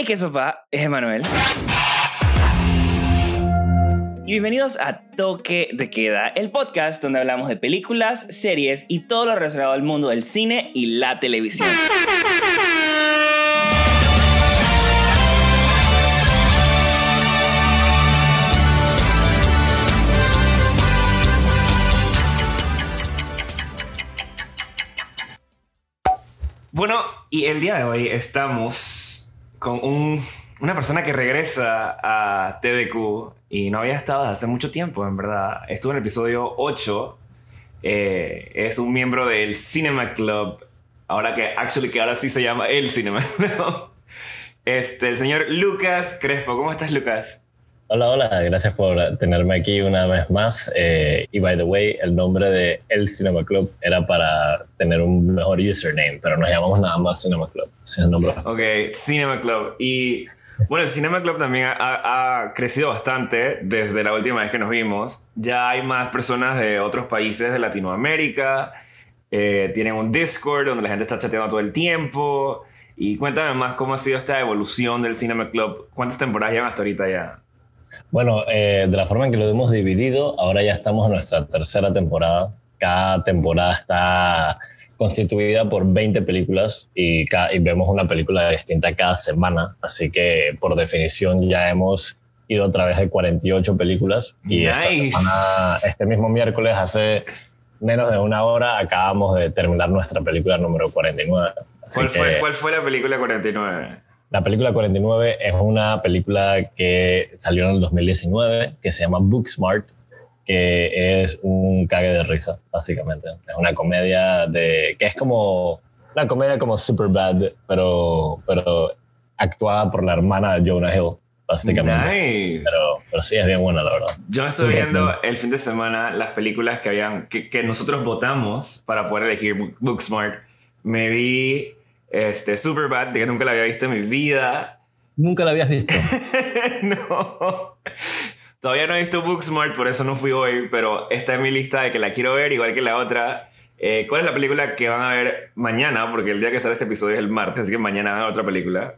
Hey, ¿qué sopa? Es Emanuel. Y bienvenidos a Toque de Queda, el podcast donde hablamos de películas, series y todo lo relacionado al mundo del cine y la televisión. Bueno, y el día de hoy estamos con un- una persona que regresa a TDQ y no había estado desde hace mucho tiempo, en verdad. Estuvo en el episodio 8. eh, es un miembro del Cinema Club. Ahora que, actually, que ahora sí se llama el Cinema Club. Este, el señor Lucas Crespo. ¿Cómo estás, Lucas? Hola, hola, gracias por tenerme aquí una vez más. Eh, y by the way, el nombre de El Cinema Club era para tener un mejor username, pero nos llamamos nada más Cinema Club. Ese es el nombre. Ok, Cinema Club. Y bueno, el Cinema Club también ha, ha- crecido bastante desde la última vez que nos vimos. Ya hay más personas de otros países de Latinoamérica. Eh, tienen un Discord donde la gente está chateando todo el tiempo. Y cuéntame más cómo ha sido esta evolución del Cinema Club. ¿Cuántas temporadas llevan hasta ahorita ya? Bueno, eh, de la forma en que lo hemos dividido, ahora ya estamos en nuestra tercera temporada. Cada temporada está constituida por 20 películas y, ca- y vemos una película distinta cada semana. Así que por definición ya hemos ido a través de 48 películas. Y esta Nice. semana, este mismo miércoles, hace menos de una hora, acabamos de terminar nuestra película número 49. Así ¿Cuál fue, que- ¿Cuál fue la película 49? La película 49 es una película que salió en el 2019 que se llama Booksmart, que es un cague de risa, básicamente. Es una comedia de que es como una comedia como Superbad, pero pero actuada por la hermana de Jonah Hill, básicamente. Nice. Pero, pero sí es bien buena, la verdad. Yo estoy Muy viendo bien. el fin de semana las películas que habían que, que nosotros votamos para poder elegir Book- Booksmart. Me vi este Superbad, que nunca la había visto en mi vida. Nunca la habías visto. no. Todavía no he visto Booksmart, por eso no fui hoy, pero está en mi lista de que la quiero ver, igual que la otra. Eh, ¿Cuál es la película que van a ver mañana? Porque el día que sale este episodio es el martes, así que mañana van a ver otra película.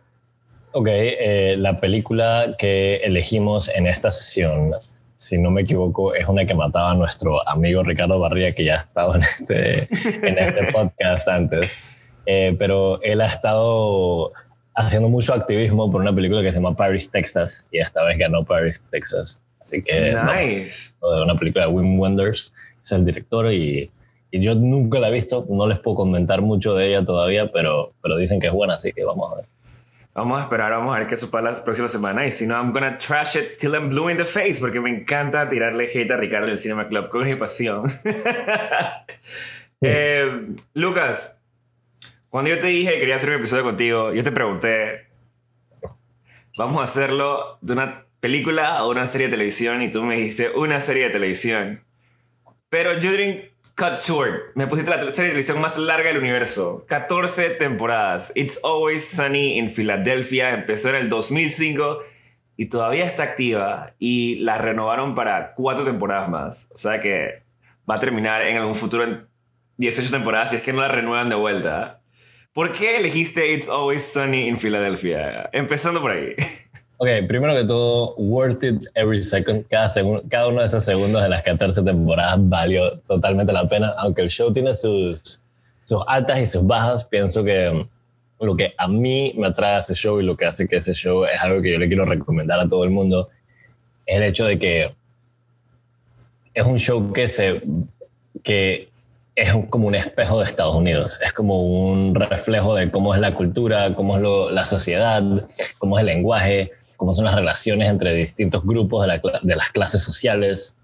Ok, eh, la película que elegimos en esta sesión, si no me equivoco, es una que mataba a nuestro amigo Ricardo Barría, que ya ha estado en este, en este podcast antes. Eh, pero él ha estado haciendo mucho activismo por una película que se llama Paris, Texas, y esta vez ganó Paris, Texas. Así que no, nice. de una película de Wim Wenders, es el director y, y yo nunca la he visto, no les puedo comentar mucho de ella todavía, pero, pero dicen que es buena, así que vamos a ver. Vamos a esperar, vamos a ver qué supa la próxima semana. Y si no, I'm gonna trash it till I'm blue in the face. Porque me encanta tirarle hate a Ricardo del Cinema Club. Con mi pasión. Eh, Lucas, cuando yo te dije que quería hacer un episodio contigo, yo te pregunté, vamos a hacerlo de una película o una serie de televisión. Y tú me dijiste una serie de televisión. Pero you cut short. Me pusiste la serie de televisión más larga del universo. 14 temporadas. It's Always Sunny in Philadelphia. Empezó en el 2005 y todavía está activa. Y la renovaron para cuatro temporadas más. O sea que va a terminar en algún futuro en 18 temporadas si es que no la renuevan de vuelta. ¿Por qué elegiste It's Always Sunny in Philadelphia? Empezando por ahí. Ok, primero que todo, worth it every second. Cada, segun- cada uno de esos segundos de las 14 temporadas valió totalmente la pena. Aunque el show tiene sus, sus altas y sus bajas, pienso que mm, lo que a mí me atrae a ese show y lo que hace que ese show es algo que yo le quiero recomendar a todo el mundo es el hecho de que es un show que se que es como un espejo de Estados Unidos. Es como un reflejo de cómo es la cultura, cómo es lo- la sociedad, cómo es el lenguaje, cómo son las relaciones entre distintos grupos de, la cla- de las clases sociales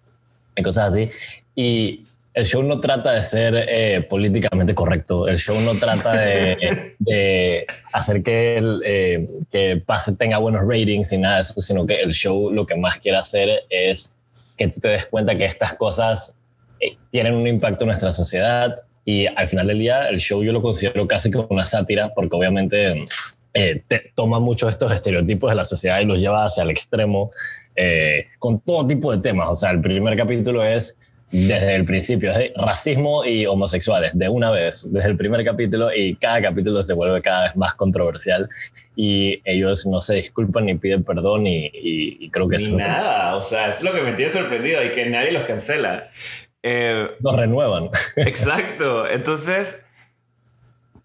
y cosas así. Y el show no trata de ser eh, políticamente correcto, el show no trata de, de hacer que, el, eh, que pase, tenga buenos ratings y nada de eso, sino que el show lo que más quiere hacer es que tú te des cuenta que estas cosas tienen un impacto en nuestra sociedad y al final del día el show yo lo considero casi como una sátira porque obviamente eh, te toma mucho estos estereotipos de la sociedad y los lleva hacia el extremo eh, con todo tipo de temas. O sea, el primer capítulo es desde el principio, es racismo y homosexuales, de una vez, desde el primer capítulo, y cada capítulo se vuelve cada vez más controversial, y ellos no se disculpan ni piden perdón, y, creo que eso... Nada, o sea, es lo que me tiene sorprendido, y que nadie los cancela. Eh, los renuevan. Exacto, entonces,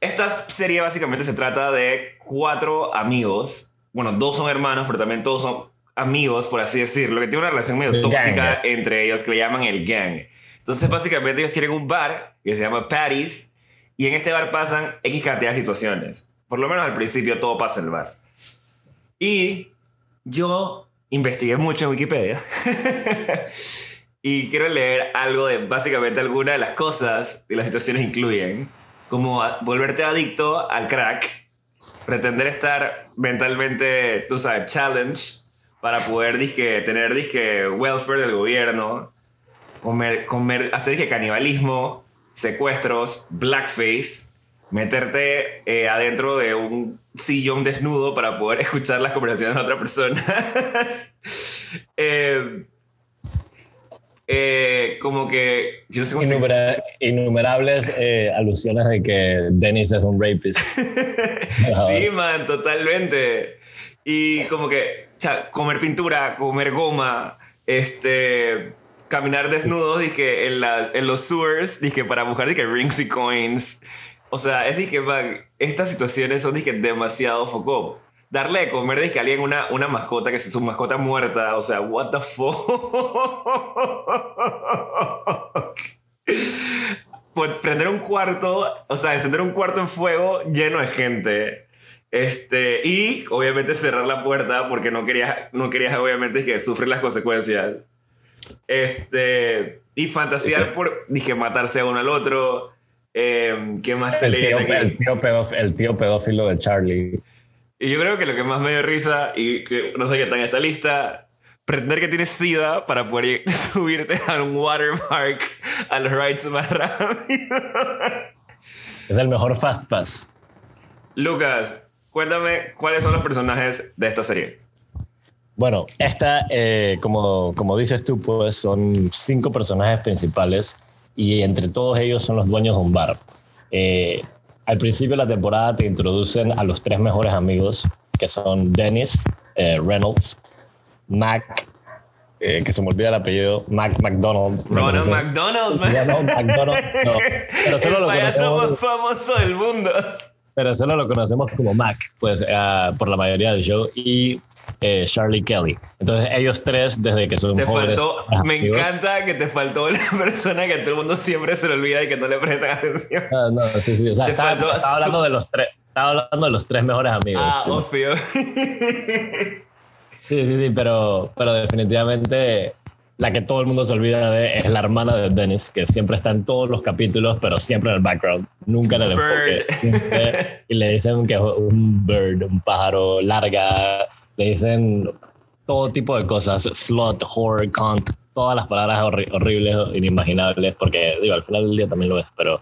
esta serie básicamente se trata de cuatro amigos, bueno, dos son hermanos, pero también todos son amigos, por así decirlo, que tiene una relación medio tóxica entre ellos que le llaman el gang. Entonces, básicamente, ellos tienen un bar que se llama Patty's y en este bar pasan X cantidad de situaciones. Por lo menos al principio todo pasa en el bar. Y yo investigué mucho en Wikipedia y quiero leer algo de básicamente algunas de las cosas que las situaciones incluyen, como volverte adicto al crack, pretender estar mentalmente, tú sabes, challenge para poder disque, tener disque welfare del gobierno, comer, comer, hacer disque canibalismo, secuestros, blackface, meterte eh, adentro de un sillón desnudo para poder escuchar las conversaciones de otra persona. Eh, eh, como que yo sé innumerables alusiones de que Dennis es un rapist. sí, man, totalmente. Y como que sea, comer pintura, comer goma, este, caminar desnudos, dije, en, en los sewers, dije, para buscar, dije, rings y coins. O sea, es dije, man, estas situaciones son, dije, demasiado foco. Darle de comer, dije, a alguien una, una mascota que es su mascota muerta, o sea, what the fuck. pues prender un cuarto, o sea, encender un cuarto en fuego lleno de gente. Este, y obviamente cerrar la puerta porque no querías, no querías obviamente que sufrir las consecuencias. Este, y fantasear por, dije, matarse a uno al otro. Eh, ¿Qué más te el tío, el, tío pedófilo, el tío pedófilo de Charlie. Y yo creo que lo que más me dio risa, y que no sé qué está en esta lista, pretender que tienes SIDA para poder subirte a un watermark a los rides más rápido. Es el mejor Fast Pass. Lucas, Cuéntame cuáles son los personajes de esta serie. Bueno, esta, eh, como, como dices tú, pues son cinco personajes principales y entre todos ellos son los dueños de un bar. Eh, al principio de la temporada te introducen a los tres mejores amigos, que son Dennis eh, Reynolds, Mac, que se me olvida el apellido, Mac McDonald. Ronald McDonald, Ronald McDonald, no, pero solo el payaso más famoso del mundo. Pero solo lo conocemos como Mac, pues uh, por la mayoría del show, y eh, Charlie Kelly. Entonces ellos tres, desde que son te Faltó, me encanta que te faltó la persona que a todo el mundo siempre se le olvida y que no le prestan atención. Ah, no, sí, sí. O sea, estaba, hablando de los tres. Estaba hablando de los tres mejores amigos. Ah, obvio. Sí, sí, sí, pero, pero definitivamente la que todo el mundo se olvida de es la hermana de Dennis, que siempre está en todos los capítulos, pero siempre en el background, nunca en el enfoque. y le dicen que es un bird, un pájaro larga, le dicen todo tipo de cosas, slot, horror, cunt, todas las palabras horribles, inimaginables, porque digo, al final del día también lo es, pero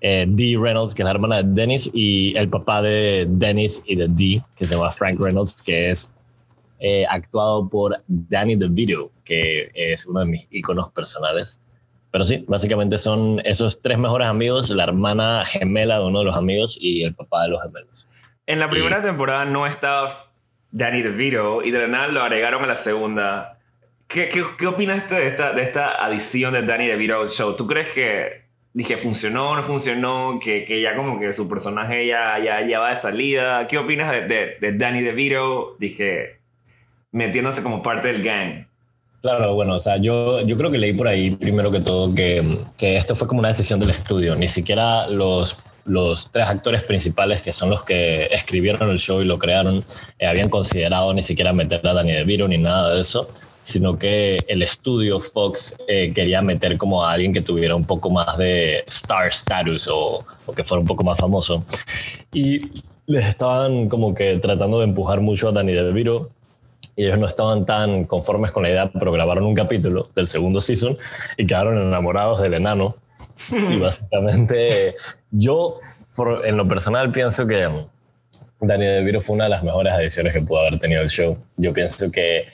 eh, Dee Reynolds, que es la hermana de Dennis, y el papá de Dennis y de Dee, que se llama Frank Reynolds, que es eh, actuado por Danny DeVito, que es uno de mis iconos personales. Pero sí, básicamente son esos tres mejores amigos, la hermana gemela de uno de los amigos y el papá de los gemelos. En la primera temporada no estaba Danny DeVito y de la nada lo agregaron a la segunda. ¿Qué, qué, qué opinaste de esta, de esta adición de Danny DeVito al show? ¿Tú crees que dije, funcionó no funcionó, que, que, ya como que su personaje ya, ya, ya va de salida. ¿Qué opinas de, de, de Danny DeVito? Dije, metiéndose como parte del gang. Claro, bueno, o sea, yo, yo creo que leí por ahí primero que todo que, que esto fue como una decisión del estudio. Ni siquiera los, los tres actores principales, que son los que escribieron el show y lo crearon, eh, habían considerado ni siquiera meter a Danny DeVito ni nada de eso, sino que el estudio Fox eh, quería meter como a alguien que tuviera un poco más de star status o, o que fuera un poco más famoso. Y les estaban como que tratando de empujar mucho a Danny DeVito y ellos no estaban tan conformes con la idea, pero grabaron un capítulo del segundo season y quedaron enamorados del enano. Y básicamente yo, en lo personal, pienso que Dani DeVito fue una de las mejores ediciones que pudo haber tenido el show. Yo pienso que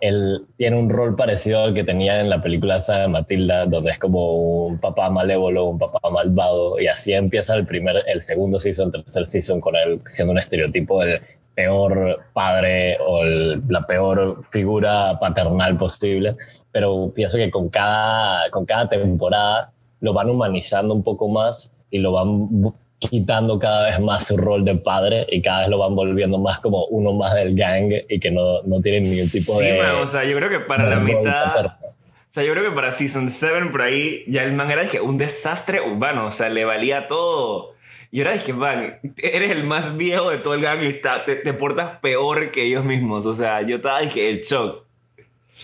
él tiene un rol parecido al que tenía en la película esa de Matilda, donde es como un papá malévolo, un papá malvado, y así empieza el primer, el segundo season, el tercer season con él siendo un estereotipo del peor padre o la peor figura paternal posible, pero pienso que con cada, con cada temporada lo van humanizando un poco más y lo van quitando cada vez más su rol de padre y cada vez lo van volviendo más como uno más del gang y que no, no tiene ningún tipo de... Sí, o sea, yo creo que para la mitad... O sea, yo creo que para Season 7 por ahí ya el man era dije, un desastre urbano, o sea, le valía todo. Y ahora dije, man, eres el más viejo de todo el gang y te, te, portas peor que ellos mismos. O sea, yo estaba, dije, el shock.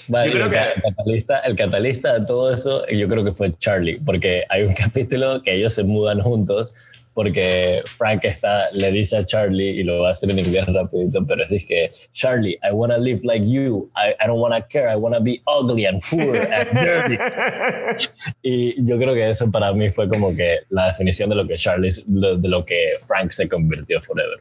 Yo creo el, que... el, catalista, el catalista de todo eso, yo creo que fue Charlie, porque hay un capítulo que ellos se mudan juntos porque Frank está, le dice a Charlie, y lo va a hacer en inglés rapidito, pero es que, Charlie, I want to live like you, I, I don't want to care, I want to be ugly and poor and dirty. y yo creo que eso para mí fue como que la definición de lo que Charlie, de lo que Frank se convirtió forever.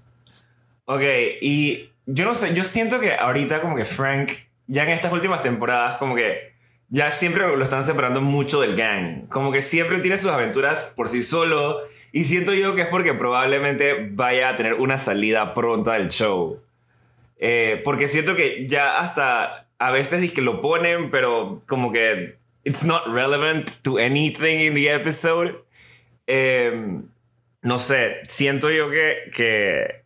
Ok, y yo no sé, yo siento que ahorita como que Frank, ya en estas últimas temporadas, como que ya siempre lo están separando mucho del gang, como que siempre tiene sus aventuras por sí solo y siento yo que es porque probablemente vaya a tener una salida pronta del show. Eh, porque siento que ya hasta a veces es que lo ponen, pero como que it's not relevant to anything in the episode. Em, no sé, siento yo que, que,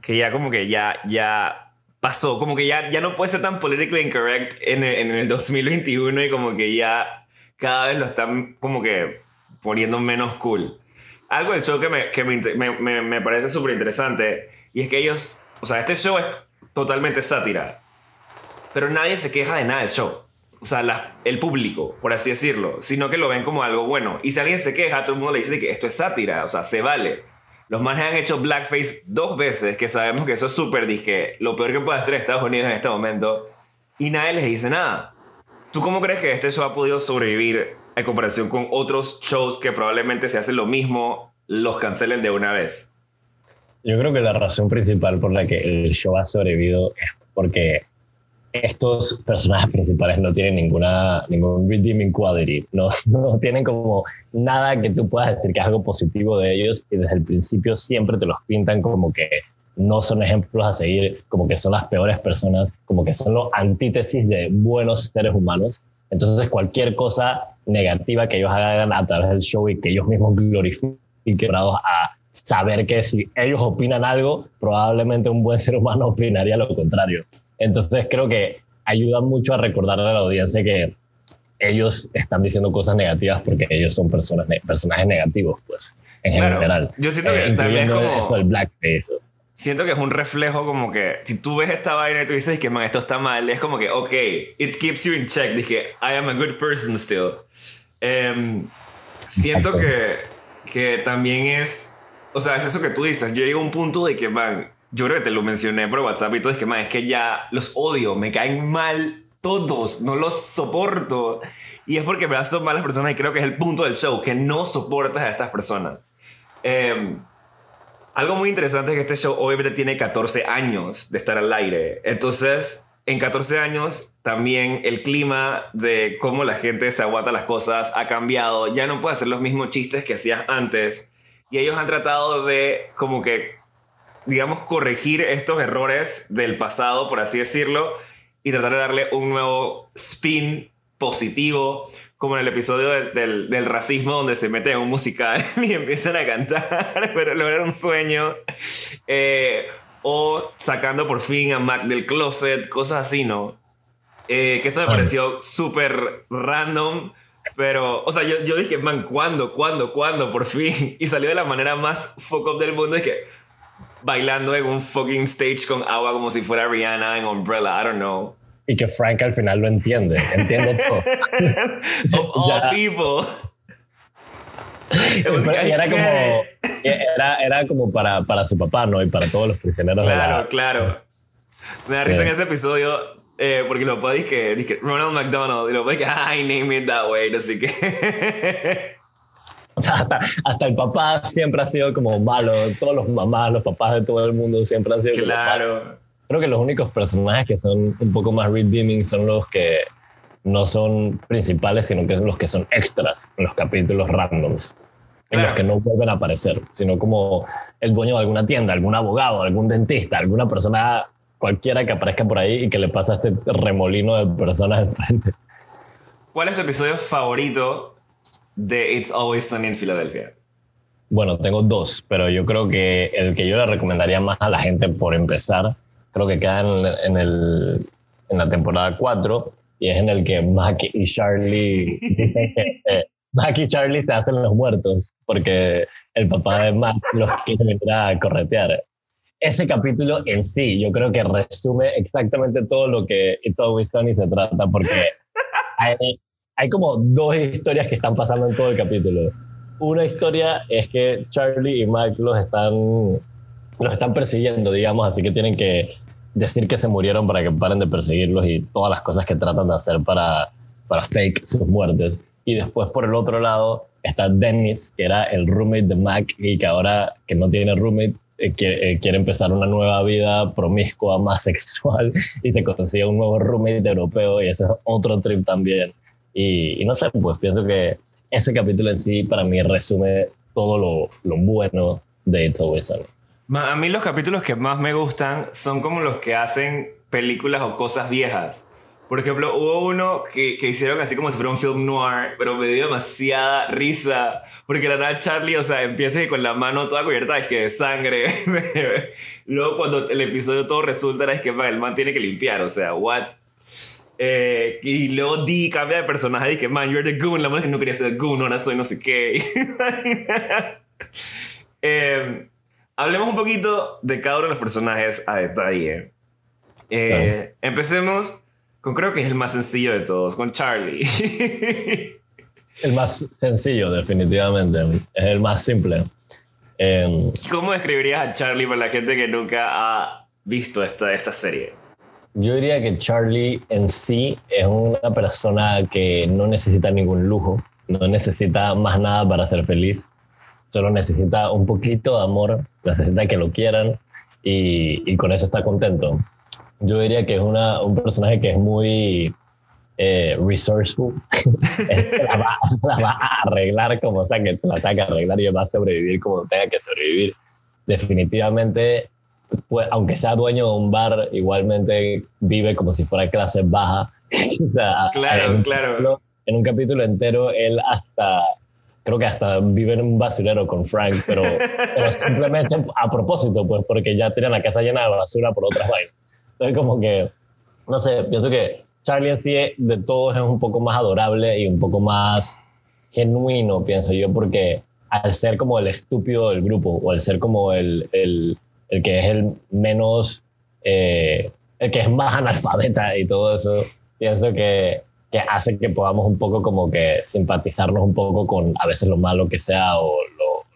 que, ya como que ya, ya pasó, como que ya, ya no puede ser tan politically incorrect en el, en el 2021 y como que ya cada vez lo están como que poniendo menos cool algo del show que me, que me, me, me parece súper interesante y es que ellos, o sea, este show es totalmente sátira, pero nadie se queja de nada del show. O sea, la, el público, por así decirlo, sino que lo ven como algo bueno. Y si alguien se queja, todo el mundo le dice que esto es sátira, o sea, se vale. Los manes han hecho blackface dos veces, que sabemos que eso es súper disque, lo peor que puede hacer Estados Unidos en este momento, y nadie les dice nada. ¿Tú cómo crees que este show ha podido sobrevivir en comparación con otros shows que probablemente se hacen lo mismo, los cancelen de una vez? Yo creo que la razón principal por la que el show ha sobrevivido es porque estos personajes principales no tienen ninguna, ningún redeeming quality, no, no tienen como nada que tú puedas decir que es algo positivo de ellos y desde el principio siempre te los pintan como que no son ejemplos a seguir, como que son las peores personas, como que son los antítesis de buenos seres humanos. Entonces cualquier cosa negativa que ellos hagan a través del show y que ellos mismos glorifiquen a saber que si ellos opinan algo, probablemente un buen ser humano opinaría lo contrario. Entonces creo que ayuda mucho a recordarle a la audiencia que ellos están diciendo cosas negativas porque ellos son personas, personajes negativos, pues, en general. Yo siento que eh, también es como... Eso, el blackface siento que es un reflejo como que si tú ves esta vaina y tú dices que man, esto está mal, es como que, ok, it keeps you in check. Dije, I am a good person still. Em, siento que, que también es, o sea, es eso que tú dices. Yo llego a un punto de que, man, yo creo que te lo mencioné por WhatsApp y todo, es que, man, es que ya los odio, me caen mal todos, no los soporto. Y es porque me son malas personas y creo que es el punto del show, que no soportas a estas personas. Eh, algo muy interesante es que este show obviamente tiene 14 años de estar al aire. Entonces, en 14 años también el clima de cómo la gente se aguanta las cosas ha cambiado. Ya no puede hacer los mismos chistes que hacías antes. Y ellos han tratado de como que, digamos, corregir estos errores del pasado, por así decirlo, y tratar de darle un nuevo spin positivo, como en el episodio del, del, racismo donde se meten en un musical y empiezan a cantar, pero lograr un sueño. Eh, o sacando por fin a Mac del closet, cosas así, ¿no? Eh, que eso me pareció súper random. Pero, o sea, yo, yo dije, man, ¿cuándo? ¿Cuándo? ¿Cuándo? Por fin. Y salió de la manera más fuck up del mundo. Es que bailando en un fucking stage con agua como si fuera Rihanna en Umbrella. I don't know y que Frank al final lo entiende, entiende todo. of all people. era como, era, era como para, para, su papá, ¿no? Y para todos los prisioneros claro, de la... Claro, Me da risa en ese episodio eh, porque lo puedo que Ronald McDonald y lo puedo que I name it that way, así que... O sea, hasta, hasta, el papá siempre ha sido como malo. Todos los mamás, los papás de todo el mundo siempre han sido claro. creo que los únicos personajes que son un poco más redeeming son los que no son principales, sino que son los que son extras en los capítulos randoms. En los que no vuelven a aparecer, sino como el dueño de alguna tienda, algún abogado, algún dentista, alguna persona cualquiera que aparezca por ahí y que le pasa este remolino de personas enfrente. ¿Cuál es tu episodio favorito de It's Always Sunny en Filadelfia? Bueno, tengo dos, pero yo creo que el que yo le recomendaría más a la gente por empezar, creo que queda en, en, el, en la temporada 4 y es en el que Mac y Charlie Mac y Charlie se hacen los muertos porque el papá de Mac los quiere venir a corretear. Ese capítulo en sí, yo creo que resume exactamente todo lo que It's Always Sunny se trata porque hay como dos historias que están pasando en todo el capítulo. Una historia es que Charlie y Mac los están, los están persiguiendo, digamos, así que tienen que decir que se murieron para que paren de perseguirlos y todas las cosas que tratan de hacer para, para fake sus muertes. Y después por el otro lado está Dennis, que era el roommate de Mac y que ahora que no tiene roommate eh, eh, quiere, empezar una nueva vida promiscua, más sexual y se consigue un nuevo roommate europeo y ese es otro trip también. Y, no sé, pues pienso que ese capítulo en sí para mí resume todo lo, lo bueno de It's Always Sunny. A mí los capítulos que más me gustan son como los que hacen películas o cosas viejas. Por ejemplo, hubo uno que, que, hicieron así como si fuera un film noir, pero me dio demasiada risa. Porque la verdad Charlie, o sea, empieza con la mano toda cubierta es que de sangre. Luego cuando el episodio todo resulta es que el man tiene que limpiar, o sea, what? Eh, y luego Dee cambia de personaje y que, man, you're the goon. La que no quería ser goon, ahora soy no sé qué. eh, Hablemos un poquito de cada uno de los personajes a detalle. Eh, empecemos con creo que es el más sencillo de todos, con Charlie. el más sencillo, definitivamente. Es el más simple. Em, ¿Cómo describirías a Charlie para la gente que nunca ha visto esta, esta serie? Yo diría que Charlie en sí es una persona que no necesita ningún lujo, no necesita más nada para ser feliz solo necesita un poquito de amor, necesita que lo quieran y, y con eso está contento. Yo diría que es una, un personaje que es muy eh, resourceful. la, va, la, va, a arreglar como sea que la tenga que arreglar y va a sobrevivir como tenga que sobrevivir. Definitivamente, pues, aunque sea dueño de un bar, igualmente vive como si fuera clase baja. claro, claro. en un capítulo entero, él hasta creo que hasta vive en un basurero con Frank, pero, simplemente a propósito, pues porque ya tienen la casa llena de basura por otras vainas. Entonces como que, no sé, pienso que Charlie en sí de todos es un poco más adorable y un poco más genuino, pienso yo, porque al ser como el estúpido del grupo o al ser como el, el, el que es el menos, eh, el que es más analfabeta y todo eso, pienso que que hace que podamos un poco como que simpatizarnos un poco con a veces lo malo que sea o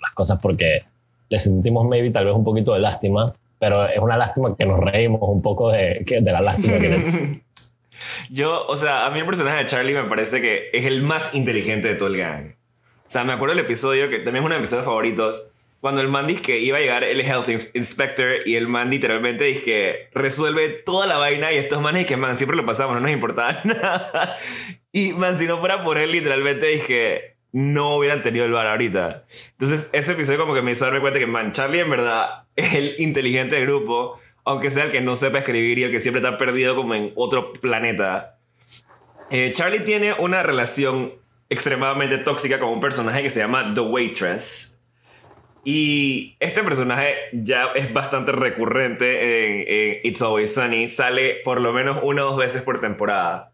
las cosas porque le sentimos maybe tal vez un poquito de lástima, pero es una lástima que nos reímos un poco de, de la lástima que Yo, o sea, a mí el personaje de Charlie me parece que es el más inteligente de todo el gang. O sea, me acuerdo del episodio, que también es uno de mis episodios favoritos, cuando el man dice que iba a llegar el health inspector y el man literalmente dice que resuelve toda la vaina y estos manes que man siempre lo pasamos no nos importaba nada y man si no fuera por él literalmente dice que no hubieran tenido el bar ahorita. Entonces ese episodio como que me hizo darme cuenta que man Charlie en verdad es el inteligente del grupo aunque sea el que no sepa escribir y el que siempre está perdido como en otro planeta. Eh, Charlie tiene una relación extremadamente tóxica con un personaje que se llama The Waitress y este personaje ya es bastante recurrente en, It's Always Sunny. Sale por lo menos una o dos veces por temporada.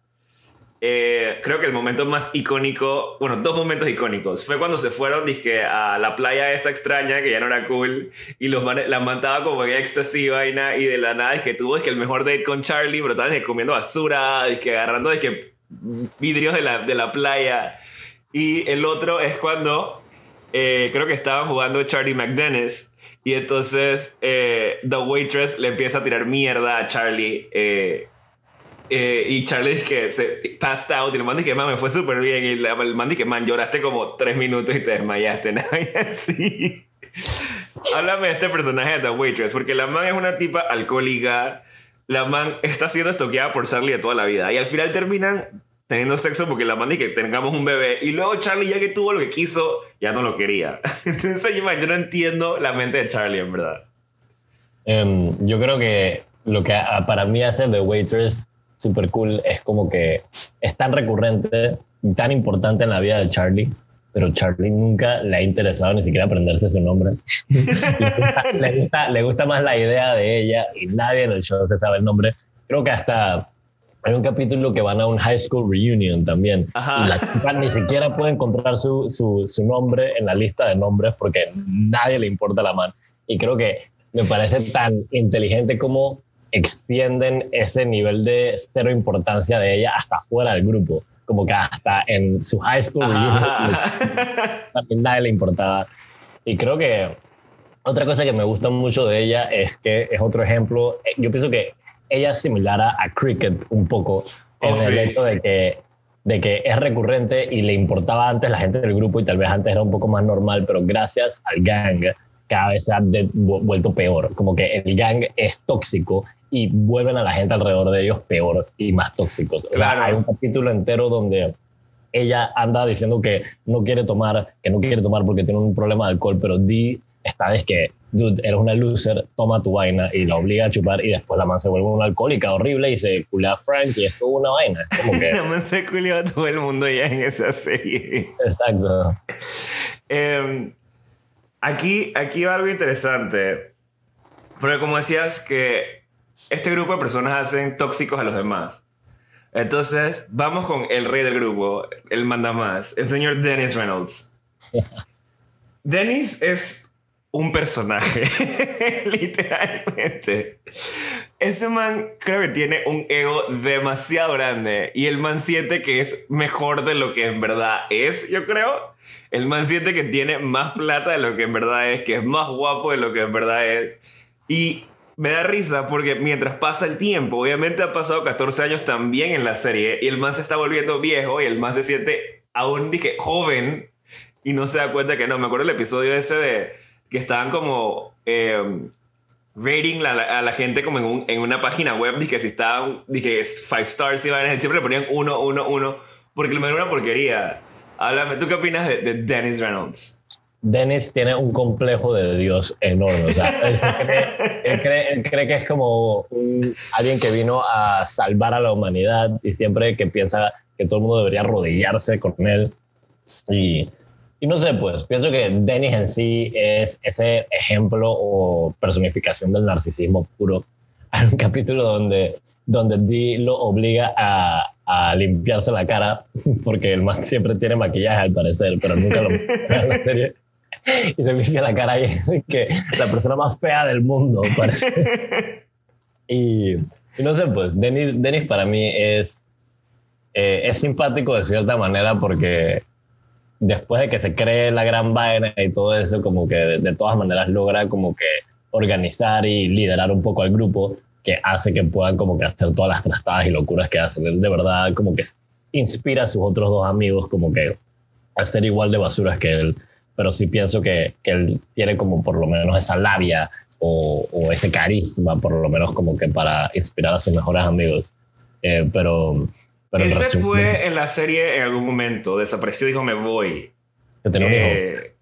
Eh, creo que el momento más icónico, bueno, dos momentos icónicos, fue cuando se fueron dije, a la playa esa extraña que ya no era cool y los la mantaba como que éxtasis vaina y de la nada es que tuvo es que el mejor date con Charlie, pero estaban comiendo basura, que agarrando es que vidrios de la, de la playa. Y el otro es cuando eh, creo que estaban jugando Charlie McDennis. Y entonces eh, The Waitress le empieza a tirar mierda a Charlie. Eh, y Charlie dice que se passed out. Y el man dice que man, me fue súper bien. Y el man dice que man, lloraste como tres minutos y te desmayaste. Háblame de este personaje de The Waitress. Porque la man es una tipa alcohólica. la man está siendo estoqueada por Charlie de toda la vida. Y al final terminan teniendo sexo porque la man que tengamos un bebé. Y luego Charlie, ya que tuvo lo que quiso, ya no lo quería. Entonces, yo no entiendo la mente de Charlie, en verdad. Em, yo creo que lo que para mí hace The Waitress super cool es como que es tan recurrente y tan importante en la vida de Charlie pero Charlie nunca le ha interesado ni siquiera aprenderse su nombre. le, gusta, le, gusta, más la idea de ella y nadie en el show se sabe el nombre. Creo que hasta hay un capítulo que van a un high school reunion también. Y la chica ni siquiera puede encontrar su, su, su, nombre en la lista de nombres porque nadie le importa la mano. Y creo que me parece tan inteligente como extienden ese nivel de cero importancia de ella hasta fuera del grupo como que hasta en su high school también nadie le importaba. Y creo que otra cosa que me gusta mucho de ella es que es otro ejemplo, eh, yo pienso que ella es similar a, Cricket un poco en oh, el hecho de que, de que es recurrente y le importaba antes la gente del grupo y tal vez antes era un poco más normal, pero gracias al gang cada vez se ha vuelto peor, como que el gang es tóxico y vuelven a la gente alrededor de ellos peor y más tóxicos. Claro. hay un capítulo entero donde ella anda diciendo que no quiere tomar, que no quiere tomar porque tiene un problema de alcohol, pero Dee está es que, dude, eres una loser, toma tu vaina y la obliga a chupar y después la man se vuelve una alcohólica horrible y se culea a Frank y es toda una vaina. Como que... la man se culea a todo el mundo ya en esa serie. Exacto. Em, aquí, aquí va algo interesante. Porque como decías que este grupo de personas hacen tóxicos a los demás. Entonces, vamos con el rey del grupo, el mandamás, el señor Dennis Reynolds. Dennis es un personaje, literalmente. Ese man creo que tiene un ego demasiado grande y el man siente que es mejor de lo que en verdad es, yo creo. El man siente que tiene más plata de lo que en verdad es, que es más guapo de lo que en verdad es. Y me da risa porque mientras pasa el tiempo, obviamente ha pasado 14 años también en la serie y el man se está volviendo viejo y el man se siente aún dije, joven y no se da cuenta que no. Me acuerdo el episodio ese de que estaban como eh, rating a la gente como en, en, una página web, dije si estaban, dije 5 stars y siempre le ponían 1, 1, 1 porque le era una porquería. Háblame, ¿tú qué opinas de, de Dennis Reynolds? Dennis tiene un complejo de Dios enorme. O sea, él, cree, que es como alguien que vino a salvar a la humanidad y siempre que piensa que todo el mundo debería arrodillarse con él. Y, y no sé, pues pienso que Dennis en sí es ese ejemplo o personificación del narcisismo puro. Hay un capítulo donde, donde Dee lo obliga a, a limpiarse la cara porque el man siempre tiene maquillaje al parecer, pero nunca lo en la serie. y se limpia la cara y que la persona más fea del mundo parece. y, no sé, pues Denis, Denis para mí es, eh, es simpático de cierta manera porque después de que se cree la gran vaina y todo eso, como que de, todas maneras logra como que organizar y liderar un poco al grupo que hace que puedan como que hacer todas las trastadas y locuras que hacen. de verdad como que inspira a sus otros dos amigos como que a ser igual de basuras que él pero sí pienso que, que él tiene como por lo menos esa labia o, o, ese carisma, por lo menos como que para inspirar a sus mejores amigos. Eh, pero, pero... Él se fue en la serie en algún momento, desapareció dijo me voy. Que tenía un hijo. Eh,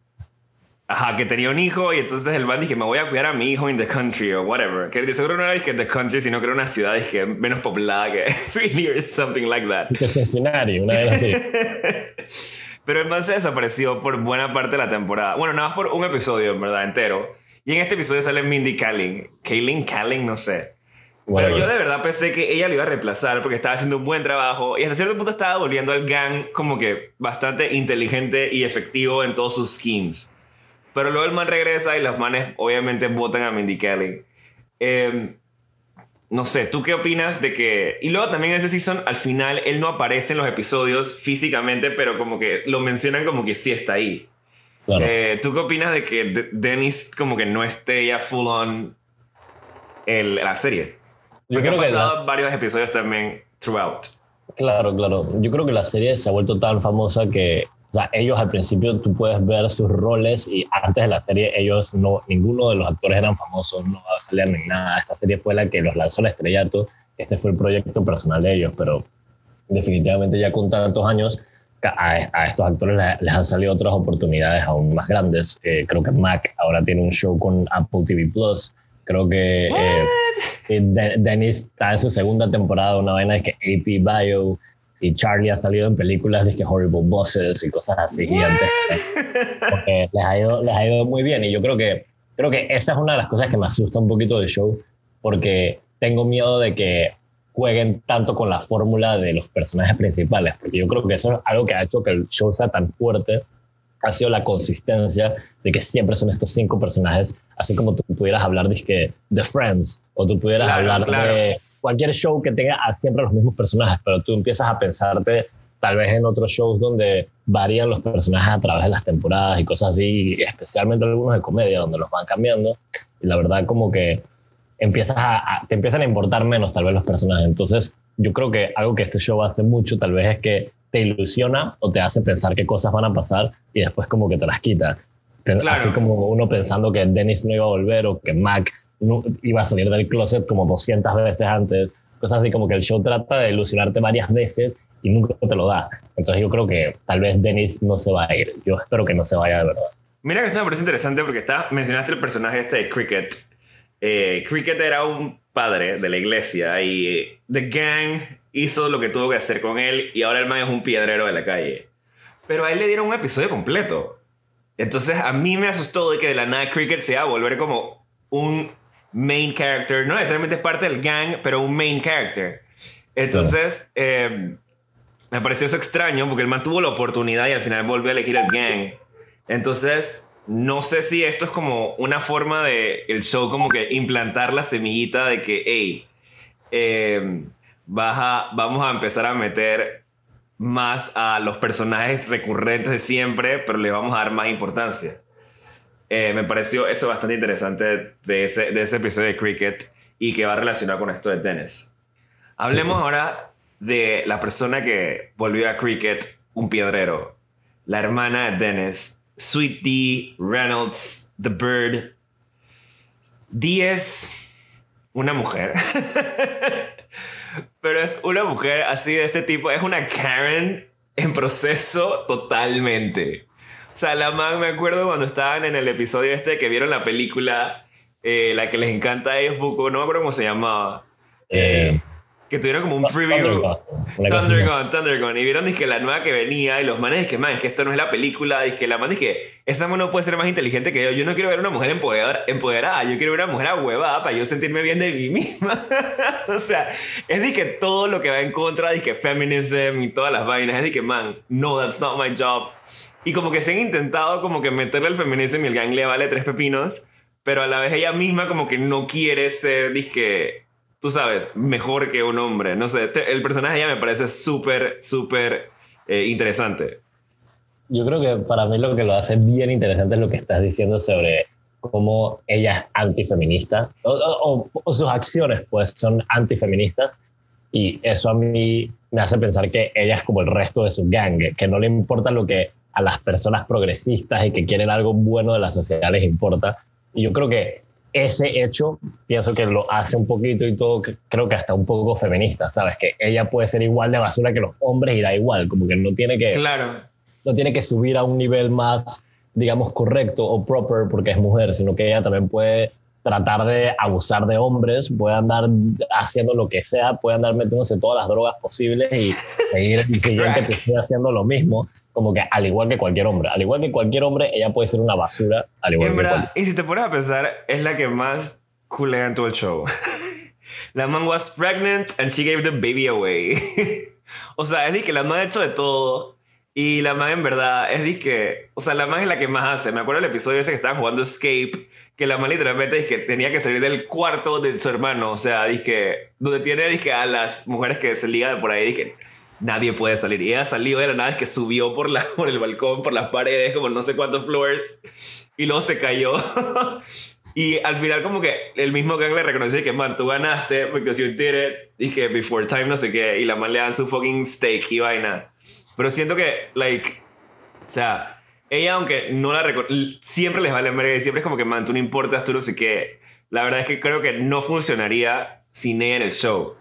ajá, que tenía un hijo y entonces el man dije, me voy a cuidar a mi hijo en the country o whatever. Que seguro no era que the country, sino que era una ciudad que menos poblada que Philly or something like that. Que Cincinnati, una vez así. Pero el man se desapareció por buena parte de la temporada. Bueno, nada más por un episodio, en verdad, entero. Y en este episodio sale Mindy Kaling. Kaylin Kaling, no sé. Pero yo de verdad pensé que ella lo iba a reemplazar porque estaba haciendo un buen trabajo y hasta cierto punto estaba volviendo al gang como que bastante inteligente y efectivo en todos sus schemes. Pero luego el man regresa y los manes obviamente votan a Mindy Kaling. Eh, no sé, ¿tú qué opinas de que... Y luego también en ese season, al final, él no aparece en los episodios físicamente, pero como que lo mencionan como que sí está ahí. Eh, ¿Tú qué opinas de que Dennis como que no esté ya full on en la serie? Yo creo ha pasado que varios episodios también throughout. Claro, claro. Yo creo que la serie se ha vuelto tan famosa que sea, ellos al principio tú puedes ver sus roles y antes de la serie ellos no, ninguno de los actores eran famosos, no salían en nada. Esta serie fue la que los lanzó al estrellato. Este fue el proyecto personal de ellos, pero definitivamente ya con tantos años a, estos actores les, han salido otras oportunidades aún más grandes. Eh, creo que Mac ahora tiene un show con Apple TV Plus. Creo que eh, Dennis está en su segunda temporada, una vaina es que AP Bio y Charlie ha salido en películas de que Horrible Bosses y cosas así gigantes. Porque les ha, ido, les ha ido muy bien y yo creo que, creo que esa es una de las cosas que me asusta un poquito del show porque tengo miedo de que jueguen tanto con la fórmula de los personajes principales, porque yo creo que eso es algo que ha hecho que el show sea tan fuerte, ha sido la consistencia de que siempre son estos cinco personajes, así como tú pudieras hablar de The Friends, o tú pudieras hablar de cualquier show que tenga siempre los mismos personajes, pero tú empiezas a pensarte tal vez en otros shows donde varían los personajes a través de las temporadas y cosas así, especialmente algunos de comedia donde los van cambiando, y la verdad como que empiezas a, te empiezan a importar menos tal vez los personajes. Entonces, yo creo que algo que este show hace mucho tal vez es que te ilusiona o te hace pensar qué cosas van a pasar y después como que te las quita. Así como uno pensando que Dennis no iba a volver o que Mac no, iba a salir del closet como 200 veces antes. Cosas así como que el show trata de ilusionarte varias veces y nunca te lo da. Entonces yo creo que tal vez Dennis no se va a ir. Yo espero que no se vaya de verdad. Mira que esto me parece interesante porque está, mencionaste el personaje este de Cricket eh, Cricket era un padre de la iglesia y The Gang hizo lo que tuvo que hacer con él y ahora el man es un piedrero de la calle. Pero a él le dieron un episodio completo. Entonces a mí me asustó de que de la nada Cricket se iba a volver como un main character. No necesariamente es parte del gang, pero un main character. Entonces eh, me pareció eso extraño porque el man tuvo la oportunidad y al final volvió a elegir el gang. Entonces no sé si esto es como una forma de el show como que implantar la semillita de que, hey, eh, vamos a empezar a meter más a los personajes recurrentes de siempre, pero le vamos a dar más importancia. Eh, me pareció eso bastante interesante de ese, de ese episodio de Cricket y que va relacionado con esto de tenis. Hablemos ahora de la persona que volvió a Cricket, un piedrero, la hermana de Dennis, Sweet D, Reynolds, The Bird. D es una mujer. Pero es una mujer así de este tipo. Es una Karen en proceso totalmente. O sea, la man, me acuerdo cuando estaban en el episodio este que vieron la película, eh, la que les encanta a ellos, poco, no me acuerdo cómo se llamaba. Eh, que tuvieron como un preview. Thundergun, Thundergun. Y vieron que la nueva que venía y los manes que man, es que esto no es la película, que la man que esa no puede ser más inteligente que yo. Yo no quiero ver una mujer empoderada, empoderada yo quiero ver una mujer ahuevada para yo sentirme bien de mí misma. o sea, es de que todo lo que va en contra de que feminism y todas las vainas, es de que man, no, that's not my job. Y como que se han intentado como que meterle el feminismo y el gang le vale tres pepinos, pero a la vez ella misma como que no quiere ser, que tú sabes, mejor que un hombre. No sé, el personaje ya me parece súper, súper eh, interesante. Yo creo que para mí lo que lo hace bien interesante es lo que estás diciendo sobre cómo ella es antifeminista, o, o, sus acciones pues son antifeministas, y eso a mí me hace pensar que ella es como el resto de su gang, que no le importa lo que a las personas progresistas y que quieren algo bueno de la sociedad les importa. Y yo creo que ese hecho pienso que lo hace un poquito y todo, creo que hasta un poco feminista, ¿sabes? Que ella puede ser igual de basura que los hombres y da igual, como que no tiene que... Claro. No tiene que subir a un nivel más, digamos, correcto o proper porque es mujer, sino que ella también puede tratar de abusar de hombres, puede andar haciendo lo que sea, puede andar metiéndose todas las drogas posibles y seguir el siguiente que esté haciendo lo mismo, como que al igual que cualquier hombre, al igual que cualquier hombre, ella puede ser una basura, al igual y que verdad, Y si te pones a pensar, es la que más culea en todo el show. la man was pregnant and she gave the baby away. o sea, es de que la man ha hecho de todo. Y la man en verdad es de que, o sea, la man es la que más hace. Me acuerdo el episodio ese que estaban jugando Escape que la man literalmente que tenía que salir del cuarto de su hermano, o sea, dije, donde tiene dije, a las mujeres que se ligan por ahí, dije, nadie puede salir. Y ella salió de la nada, es que subió por, la, por el balcón, por las paredes, como no sé cuántos floors, y luego se cayó. y al final como que el mismo gang le reconoce que, man, tú ganaste, porque si un tire, dije, before time, no sé qué, y la man le dan su fucking steak y vaina. Pero siento que, like, O sea, ella, aunque no la recuerda, siempre les vale verga y siempre es como que, man, tú no importas, tú no sé qué. La verdad es que creo que no funcionaría sin ella en el show.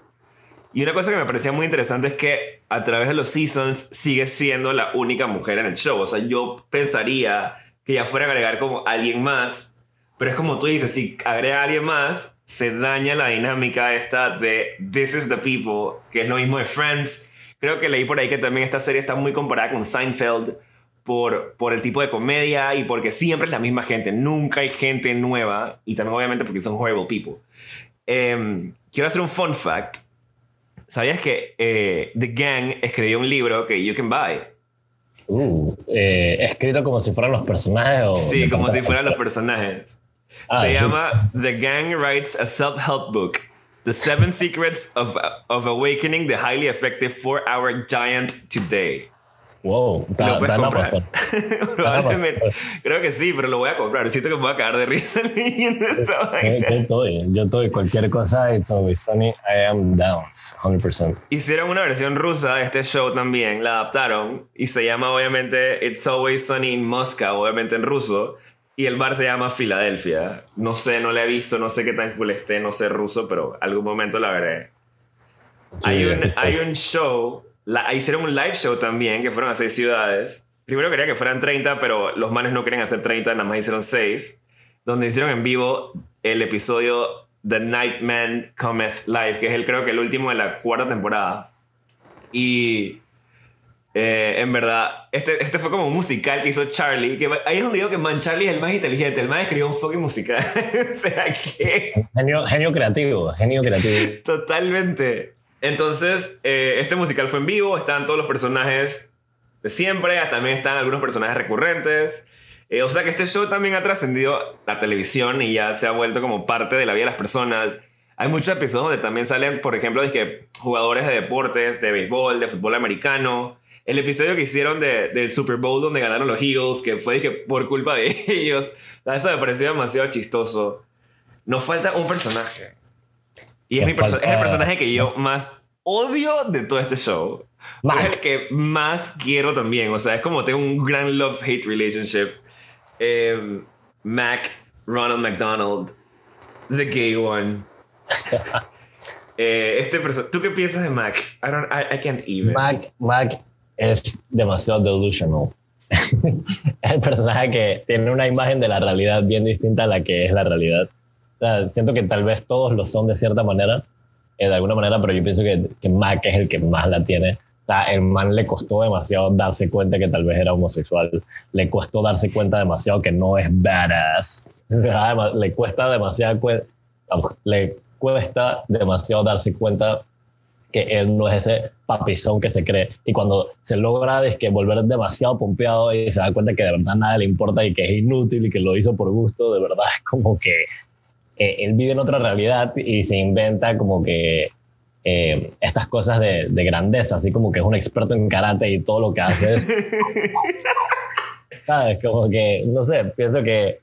Y una cosa que me parecía muy interesante es que a través de los seasons sigue siendo la única mujer en el show. O sea, yo pensaría que ya fuera a agregar como alguien más, pero es como tú dices, si agrega a alguien más, se daña la dinámica esta de This is the People, que es lo mismo de Friends. Creo que leí por ahí que también esta serie está muy comparada con Seinfeld por, por el tipo de comedia y porque siempre es la misma gente, nunca hay gente nueva y también obviamente porque son horrible people. Em, quiero hacer un fun fact ¿Sabías que eh, The Gang escribió un libro que you can buy? Uh, eh, escrito como si fueran los personajes. sí, como si fueran los personajes. Ah, Se llama The Gang Writes a Self-Help Book. The Seven Secrets of, of Awakening the Highly Effective Four-Hour Giant Today. Wow, ¿Lo puedes comprar? Probablemente. Creo que sí, pero lo voy a comprar. Siento que me voy a caer de risa leyendo esta vaina. Yo estoy, yo estoy. Cualquier cosa, it's always sunny, I am down, 100%. Hicieron una versión rusa de este show también, la adaptaron y se llama obviamente It's Always Sunny in Moscow, obviamente en ruso. Y el bar se llama Filadelfia. No sé, no le he visto, no sé qué tan cool esté, no sé ruso, pero algún momento la veré. hay, un, hay un show la, hicieron un live show también, que fueron a seis ciudades. Primero quería que fueran 30, pero los manes no querían hacer 30, nada más hicieron 6. Donde hicieron en vivo el episodio The Nightman Cometh Live, que es el, creo que el último de la cuarta temporada. Y eh, en verdad, este, este fue como un musical que hizo Charlie. Que ahí es donde digo que man, Charlie es el más inteligente. El más escribió un fucking musical. o sea, que. Genio, genio creativo, genio creativo. Totalmente. Entonces, eh, este musical fue en vivo, están todos los personajes de siempre, también están algunos personajes recurrentes. Eh, o sea que este show también ha trascendido la televisión y ya se ha vuelto como parte de la vida de las personas. Hay muchos episodios donde también salen, por ejemplo, que jugadores de deportes, de béisbol, de fútbol americano. El episodio que hicieron del Super Bowl donde ganaron los Eagles, que fue por culpa de ellos. Eso me pareció demasiado chistoso. Nos falta un personaje. Y es, es, el personaje que yo más odio de todo este show. Es el que más quiero también. O sea, es como tengo un gran love-hate relationship. Em, Mac, Ronald McDonald, The Gay One. eh, este ¿Tú qué piensas de Mac? I, don't, I, I can't even. Mac, Mac es demasiado delusional. es el personaje que tiene una imagen de la realidad bien distinta a la que es la realidad siento que tal vez todos lo son de cierta manera, eh, de alguna manera, pero yo pienso que, que Mac es el que más la tiene. O el man le costó demasiado darse cuenta que tal vez era homosexual. Le costó darse cuenta demasiado que no es badass. le cuesta demasiado, le cuesta demasiado darse cuenta que él no es ese papizón que se cree. Y cuando se logra es que volver demasiado pompeado y se da cuenta que de verdad nada le importa y que es inútil y que lo hizo por gusto, de verdad es como que él vive en otra realidad y se inventa como que eh, estas cosas de, de, grandeza, así como que es un experto en karate y todo lo que hace es... ¿Sabes? Como que, no sé, pienso que,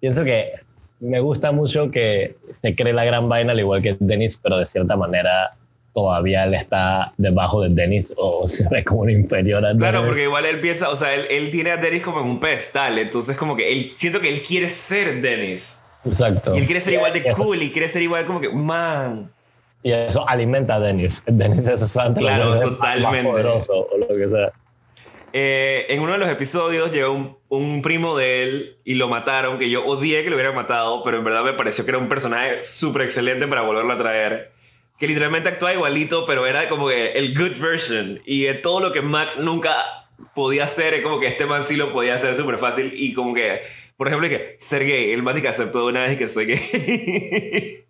pienso que me gusta mucho que se cree la gran vaina al igual que Dennis, pero de cierta manera todavía él está debajo de Dennis o se ve como un inferior a Dennis. Claro, porque igual él piensa, o sea, él, él tiene a Dennis como en un pedestal, entonces como que él, siento que él quiere ser Dennis. Exacto. Y él quiere ser igual de cool y quiere ser igual como que, man. Y eso alimenta a Dennis. Dennis es santo. Claro, totalmente. poderoso o lo que sea. Eh, en uno de los episodios llegó un, un, primo de él y lo mataron, que yo odié que lo hubieran matado, pero en verdad me pareció que era un personaje súper excelente para volverlo a traer. Que literalmente actuaba igualito, pero era como que el good version. Y de todo lo que Mac nunca podía hacer, es como que este man sí lo podía hacer súper fácil y como que por ejemplo, que ser gay, el man que aceptó una vez que soy gay.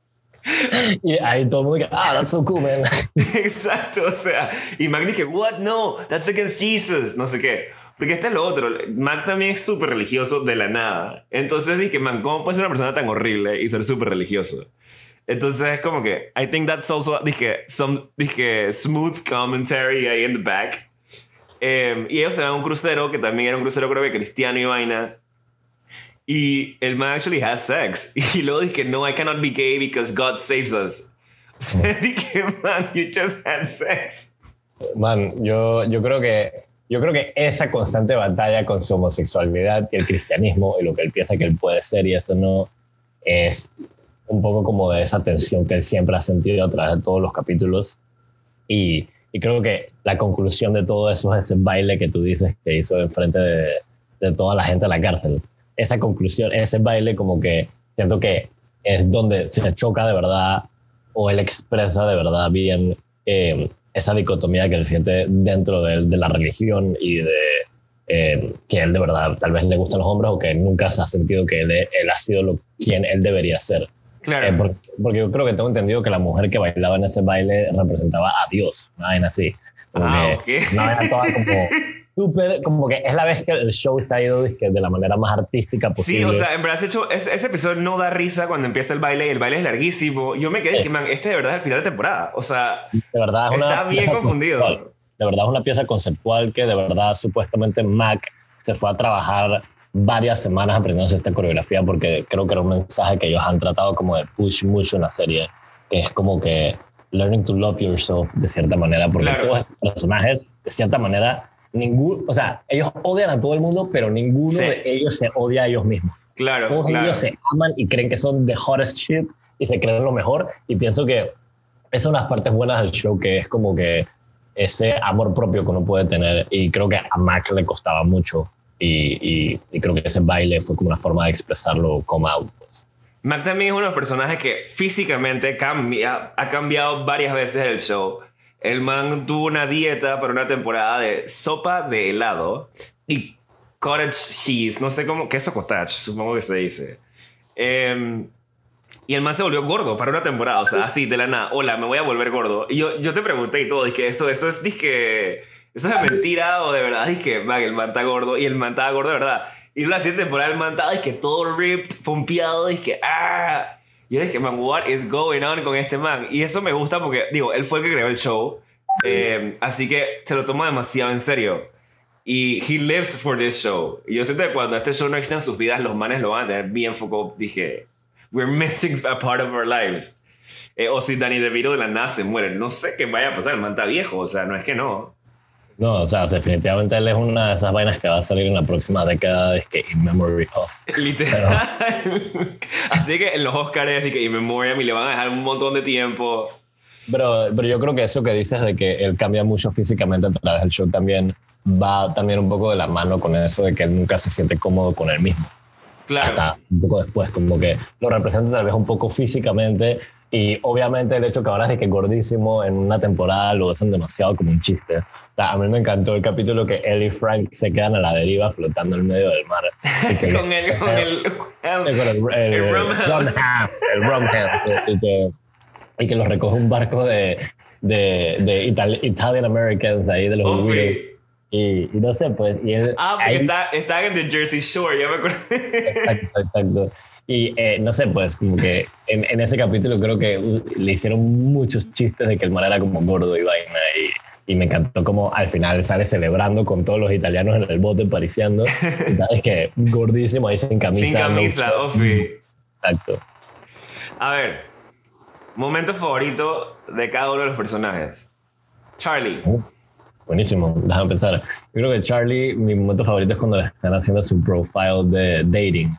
y ahí todo el mundo dice, ah, that's so cool, man. Exacto, o sea, y Mac dice, what, no, that's against Jesus, no sé qué. Porque este es lo otro, Mac también es súper religioso de la nada. Entonces dije, man, ¿cómo puede ser una persona tan horrible y ser súper religioso? Entonces es como que, I think that's also, dije, some, dije, smooth commentary ahí in the back. Em, y ellos se van a un crucero, que también era un crucero creo que cristiano y vaina. Y el man actually has sex. Y luego dije, no, I cannot be gay because God saves us. O sea, dije, man, you just had sex. Man, yo, yo creo que yo creo que esa constante batalla con su homosexualidad y el cristianismo y lo que él piensa que él puede ser y eso no es un poco como de esa tensión que él siempre ha sentido a través de todos los capítulos y, y creo que la conclusión de todo eso es ese baile que tú dices que hizo enfrente de, de toda la gente de la cárcel. Esa conclusión, ese baile como que siento que es donde se choca de verdad o él expresa de verdad bien eh, esa dicotomía que él siente dentro de, de la religión y de eh, que él de verdad tal vez le gustan los hombres o que nunca se ha sentido que él, él ha sido lo, quien él debería ser. Claro. Eh, porque, porque, yo creo que tengo entendido que la mujer que bailaba en ese baile representaba a Dios, una vaina así. Como ah, que okay. Una vaina toda como súper, como que es la vez que el show se ha ido de la manera más artística posible. Sí, o sea, en verdad ese, hecho, ese, ese, episodio no da risa cuando empieza el baile y el baile es larguísimo. Yo me quedé dije, man, este de verdad es el final de temporada. O sea, de verdad es está bien confundido. Conceptual. De verdad es una pieza conceptual que de verdad supuestamente Mac se fue a trabajar varias semanas aprendiendo esta coreografía porque creo que era un mensaje que ellos han tratado como de push mucho en la serie, que es como que learning to love yourself de cierta manera, porque Claro. todos estos personajes de cierta manera ningún, o sea, ellos odian a todo el mundo, pero ninguno Sí. de ellos se odia a ellos mismos. Claro, Todos claro. ellos se aman y creen que son the hottest shit y se creen lo mejor. Y pienso que esas son las partes buenas del show, que es como que ese amor propio que uno puede tener. Y creo que a Mac le costaba mucho. Y, y, y creo que ese baile fue como una forma de expresarlo como out. Pues. Mac también es uno de los personajes que físicamente cambia, ha cambiado varias veces el show. El man tuvo una dieta para una temporada de sopa de helado y cottage cheese, no sé cómo, queso cottage, supongo que se dice. Eh, y el man se volvió gordo para una temporada, o sea, así de la nada, hola, me voy a volver gordo. Y yo, yo te pregunté y todo, dije, eso, eso es, dije, eso es mentira o de verdad, dije, man, el man está gordo y el man estaba gordo de verdad. Y la siguiente temporada el man estaba, dije, todo ripped, pompeado, dije, ah. Y yo dije, man, what is going on con este man? Y eso me gusta porque, digo, él fue el que creó el show, eh, así que se lo toma demasiado en serio. Y he lives for this show. Y yo siento que cuando este show no exista en sus vidas, los manes lo van a tener bien enfocado. Dije, we're missing a part of our lives. Eh, o si Danny DeVito de la nada se muere. No sé qué vaya a pasar. El man está viejo. O sea, no es que no. No, o sea, definitivamente él es una de esas vainas que va a salir en la próxima década, es que in memory of. Literal. Así que en los Oscars, de que in memoriam y le van a dejar un montón de tiempo. Pero, pero yo creo que eso que dices de que él cambia mucho físicamente a través del show también va también un poco de la mano con eso de que él nunca se siente cómodo con él mismo. Claro. Hasta un poco después, como que lo representa tal vez un poco físicamente y obviamente el hecho que ahora es de que gordísimo en una temporada lo hacen demasiado como un chiste. O sea, a mí me encantó el capítulo que él y Frank se quedan a la deriva flotando en medio del mar. Que- con el. Con el, el, el, El rum hand. rum hand, el rum hand, y que, y que los recoge un barco de, de, de Ital- Italian Americans ahí de los Oh, y, y no sé, pues. Y Ah, porque ahí- está, está en The Jersey Shore, ya me acuerdo. Exacto, exacto. Y eh, no sé, pues como que en, en ese capítulo creo que uh, le hicieron muchos chistes de que el man era como gordo y vaina. Y, y me encantó como al final sale celebrando con todos los italianos en el bote pariciando. sabes que gordísimo ahí sin camisa. Sin camisa, no- Ofi. Exacto. A ver, momento favorito de cada uno de los personajes. Charlie. Buenísimo, déjame pensar. Yo creo que Charlie, mi momento favorito es cuando le están haciendo su profile de dating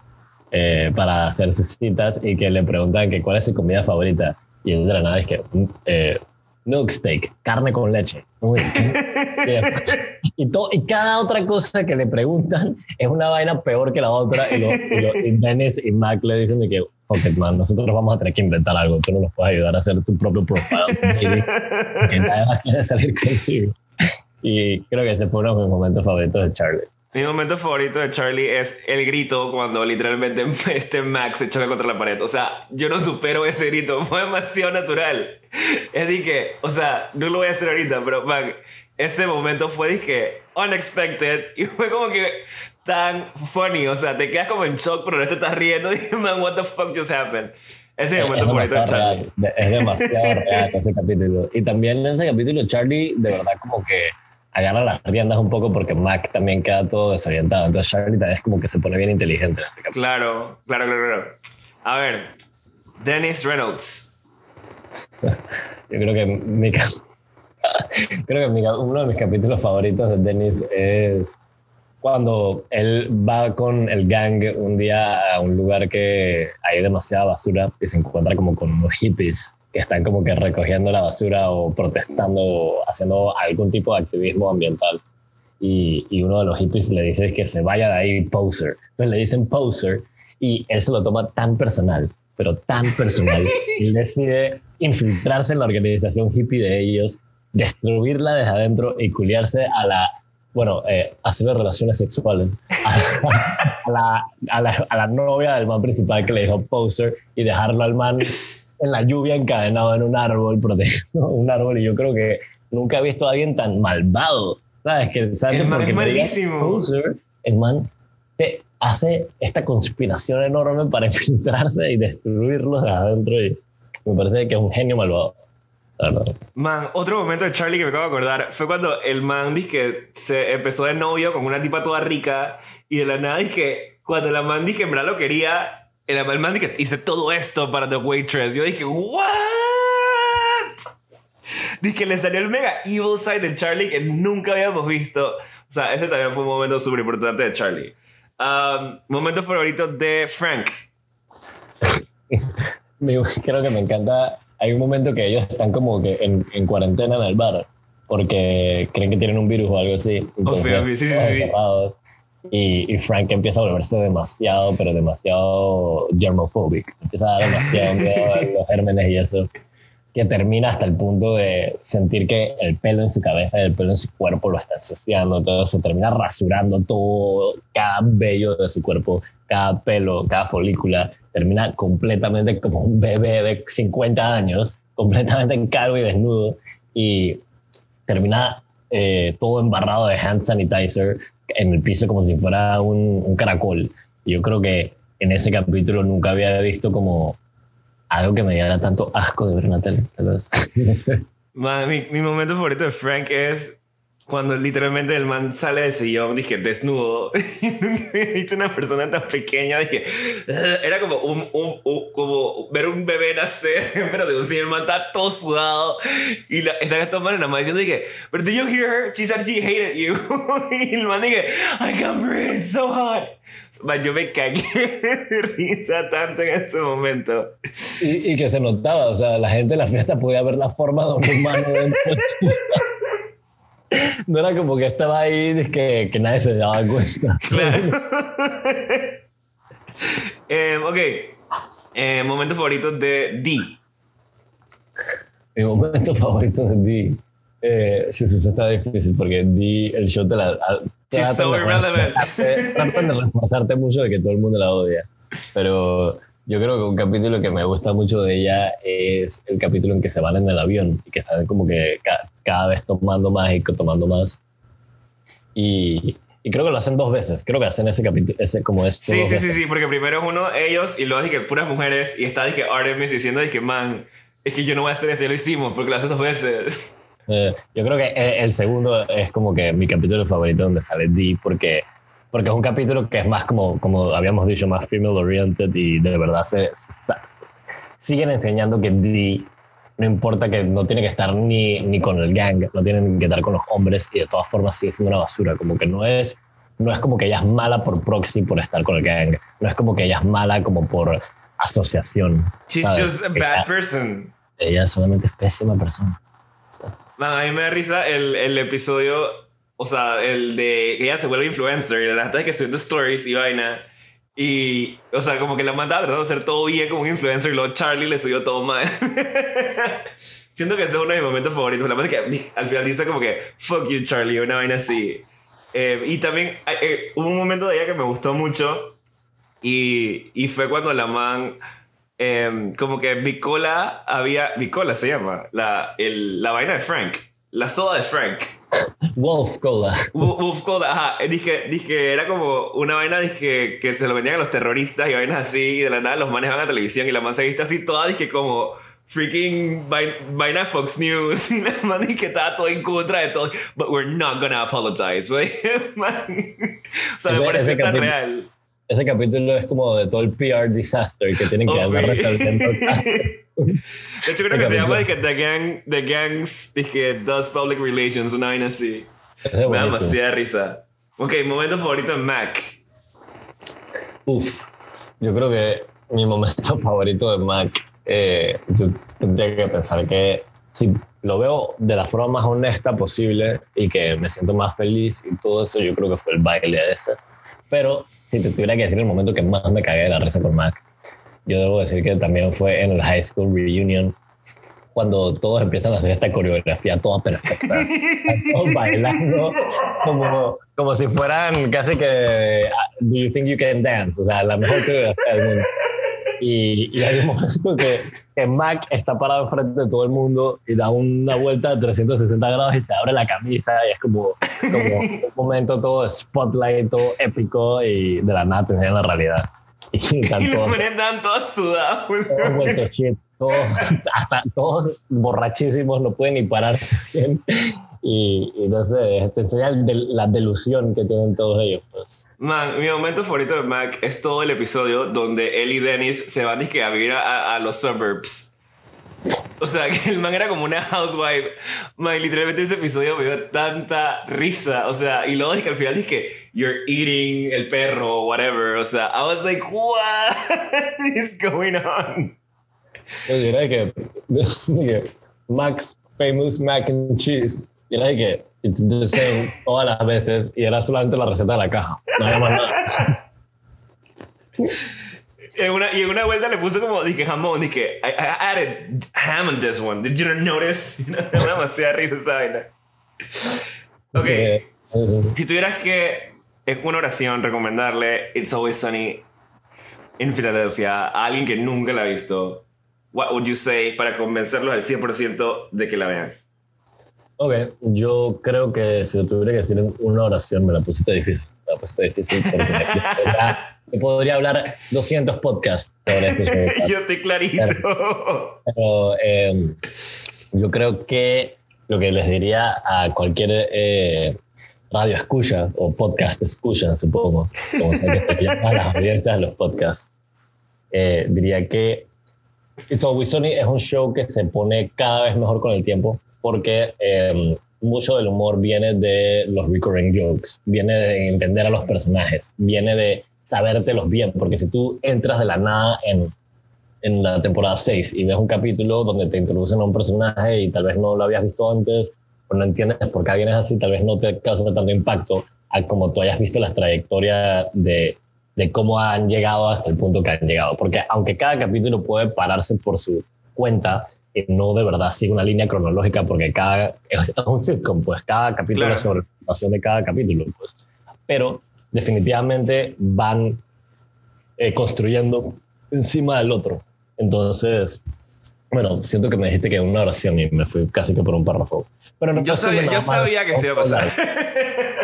eh, para hacerse citas y que le preguntan que cuál es su comida favorita. Y él de la nada es que eh, milk steak, carne con leche. Uy, y, to- y cada otra cosa que le preguntan es una vaina peor que la otra. Y, lo, y, lo- y Dennis y Mac le dicen de que, ok, man, nosotros vamos a tener que inventar algo. Tú no nos puedes ayudar a hacer tu propio profile. Que nadie salir contigo. Y creo que ese fue uno de mis momentos favoritos de Charlie. Mi momento favorito de Charlie es el grito cuando literalmente este Max se choca contra la pared. O sea, yo no supero ese grito. Fue demasiado natural. Es de que, o sea, no lo voy a hacer ahorita, pero man, ese momento fue que unexpected y fue como que tan funny. O sea, te quedas como en shock, pero no te estás riendo. Dije, man, what the fuck just happened? Ese es momento favorito de Charlie. real, es demasiado real ese capítulo. Y también en ese capítulo Charlie de verdad como que agarra las riendas un poco porque Mac también queda todo desorientado. Entonces Charlie también es como que se pone bien inteligente en ese capítulo. Claro, claro, claro, claro. A ver, Dennis Reynolds. Yo creo que mi, Creo que uno de mis capítulos favoritos de Dennis es cuando él va con el gang un día a un lugar que hay demasiada basura y se encuentra como con unos hippies que están como que recogiendo la basura o protestando o haciendo algún tipo de activismo ambiental. Y, y, uno de los hippies le dice que se vaya de ahí, poser. Entonces le dicen poser y él se lo toma tan personal, pero tan personal. y decide infiltrarse en la organización hippie de ellos, destruirla desde adentro y culiarse a la, bueno, eh, hacerle relaciones sexuales a, la, a, la, a la novia del man principal que le dijo poser y dejarlo al man en la lluvia encadenado en un árbol, protegiendo un árbol. Y yo creo que nunca he visto a alguien tan malvado. ¿Sabes? Que, ¿sabes? El man es malísimo. el man te hace esta conspiración enorme para infiltrarse y destruirlo de adentro. Y me parece que es un genio malvado. Man, otro momento de Charlie que me acabo de acordar fue cuando el man dice que se empezó de novio con una tipa toda rica y de la nada dice que cuando la man dice que en verdad lo quería el, el man que hice todo esto para The Waitress. Yo dije, ¿what? Dije que le salió el mega evil side de Charlie que nunca habíamos visto. O sea, ese también fue un momento súper importante de Charlie. Um, momento favorito de Frank. Creo que me encanta. Hay un momento que ellos están como que en, en cuarentena en el bar porque creen que tienen un virus o algo así. sí, sí, sí. Y, Frank empieza a volverse demasiado, pero demasiado germophobic. Empieza a dar demasiado miedo a los gérmenes y eso, que termina hasta el punto de sentir que el pelo en su cabeza y el pelo en su cuerpo lo está ensuciando, todo se termina rasurando todo, cada vello de su cuerpo, cada pelo, cada folícula, termina completamente como un bebé de 50 años, completamente calvo y desnudo, y termina eh, todo embarrado de hand sanitizer, en el piso como si fuera un, un caracol. Yo creo que en ese capítulo nunca había visto como algo que me diera tanto asco de ver una tele. mi, mi, momento favorito de Frank es cuando literalmente el man sale del sillón, dije, desnudo. Y nunca había visto una persona tan pequeña. Dije, era como, un, un, como ver un bebé nacer, pero de un sillón, el man está todo sudado. Y la, está tomando la mano diciendo, dije, but did you hear her? She said she hated you. y el man dije, I can't breathe, it's so hot. Man, yo me cagué de risa tanto en ese momento. Y, y, que se notaba, o sea, la gente en la fiesta podía ver la forma de un humano dentro. No era como que estaba ahí que, que nadie se daba cuenta. Claro. eh, ok. Eh, momento favorito de D. Mi momento favorito de D. Eh, sí, sí, está difícil porque D, el show te la. She's so irrelevant. Tratan de reforzarte mucho de que todo el mundo la odia. Pero yo creo que un capítulo que me gusta mucho de ella es el capítulo en que se van en el avión y que están como que cada, vez tomando más y tomando más. Y, y, creo que lo hacen dos veces. Creo que hacen ese capítulo, ese como esto. Sí, sí, sí, sí, porque primero es uno, ellos, y luego dije puras mujeres, y está dije Artemis diciendo dije, man, es que yo no voy a hacer esto, ya lo hicimos, porque lo haces dos veces. Eh, yo creo que el segundo es como que mi capítulo favorito donde sale Dee, porque porque es un capítulo que es más como, como habíamos dicho, más female oriented y de verdad se, siguen enseñando que Dee no importa que no tiene que estar ni, ni con el gang, no tiene que estar con los hombres y de todas formas sigue siendo una basura, como que no es, no es como que ella es mala por proxy por estar con el gang, no es como que ella es mala como por asociación. She's just a bad person. Ella solamente es pésima persona. a mí me da risa el, el episodio o sea, el de que ella se vuelve influencer y la verdad es que subiendo stories y vaina. Y, o sea, como que la mandaba tratando de hacer todo bien como un influencer y luego Charlie le subió todo mal. Siento que ese es uno de mis momentos favoritos. La verdad que al final dice como que, fuck you, Charlie, una vaina así. Eh, y también eh, hubo un momento de ella que me gustó mucho y, y fue cuando la man, eh, como que Bicola había, Bicola se llama, la, el, la vaina de Frank, la soda de Frank Wolf Cola. Wolf Cola, ajá. Dije, dije, era como una vaina dije, que se lo vendían a los terroristas y vainas así, y de la nada los manes van a televisión y la man se viste así toda, dije, como freaking vaina Fox News y la man dije que estaba todo en contra de todo. But we're not gonna apologize, güey. o sea, me parece tan real. Ese capítulo es como de todo el PR disaster que tienen que andar resaltando. De hecho, creo que se llama The, Gang, The Gangs que Does Public Relations, una vaina así. Me da demasiada risa. Ok, momento favorito en Mac. Uf, yo creo que mi momento favorito de Mac, eh, yo tendría que pensar que si lo veo de la forma más honesta posible y que me siento más feliz y todo eso, yo creo que fue el baile ese. Pero si te tuviera que decir el momento que más me cagué de la risa con Mac, yo debo decir que también fue en el High School Reunion, cuando todos empiezan a hacer esta coreografía toda perfecta, todos bailando como, como si fueran casi que Do you think you can dance? O sea, la mejor coreografía del mundo. Y, y hay un momento que, que, Mac está parado enfrente de todo el mundo y da una vuelta de 360 grados y se abre la camisa y es como, como un momento todo spotlight, todo épico y de la nada te la realidad. Y, los manes estaban todos sudados. Todos, hasta todos borrachísimos, no pueden ni pararse bien. Y, y no sé, te enseña la delusión que tienen todos ellos. Pues. Man, mi momento favorito de Mac es todo el episodio donde él y Dennis se van a vivir a, a los suburbs. O sea, que el man era como una housewife. Man, literalmente ese episodio me dio tanta risa. O sea, y luego dije que al final dije, you're eating el perro whatever. O sea, I was like, what is going on? Yo diría que, Max Famous Mac and Cheese. Yo diría que it's the same todas las veces y era solamente la receta de la caja. No había más nada. En una, y en una vuelta le puse como, dije, jamón, dije, I, I added ham on this one. Did you notice? Me da demasiada risa esa vaina. Ok. Si tuvieras que, en una oración, recomendarle It's Always Sunny en Filadelfia a alguien que nunca la ha visto, what would you say para convencerlos al 100% de que la vean? Ok, yo creo que si lo tuviera que decir en una oración, me la pusiste difícil. Me la pusiste difícil porque te podría hablar 200 podcasts sobre este Yo estoy clarito. Pero, em, yo creo que lo que les diría a cualquier eh, radio escucha o podcast escucha, supongo, como se llama las audiencias de los podcasts, eh, diría que It's Always Sunny es un show que se pone cada vez mejor con el tiempo porque em, mucho del humor viene de los recurring jokes, viene de entender a los personajes, viene de sabértelos bien, porque si tú entras de la nada en, en la temporada 6 y ves un capítulo donde te introducen a un personaje y tal vez no lo habías visto antes, o no entiendes por qué alguien es así, tal vez no te causa tanto impacto a como tú hayas visto la trayectoria de, de cómo han llegado hasta el punto que han llegado. Porque aunque cada capítulo puede pararse por su cuenta, y no de verdad sigue una línea cronológica porque cada es un sitcom, pues cada capítulo es sobre la situación de cada capítulo, pues. Pero definitivamente van eh, construyendo encima del otro. Entonces, bueno, siento que me dijiste que una oración y me fui casi que por un párrafo. Pero yo sabía, yo sabía que esto iba a pasar.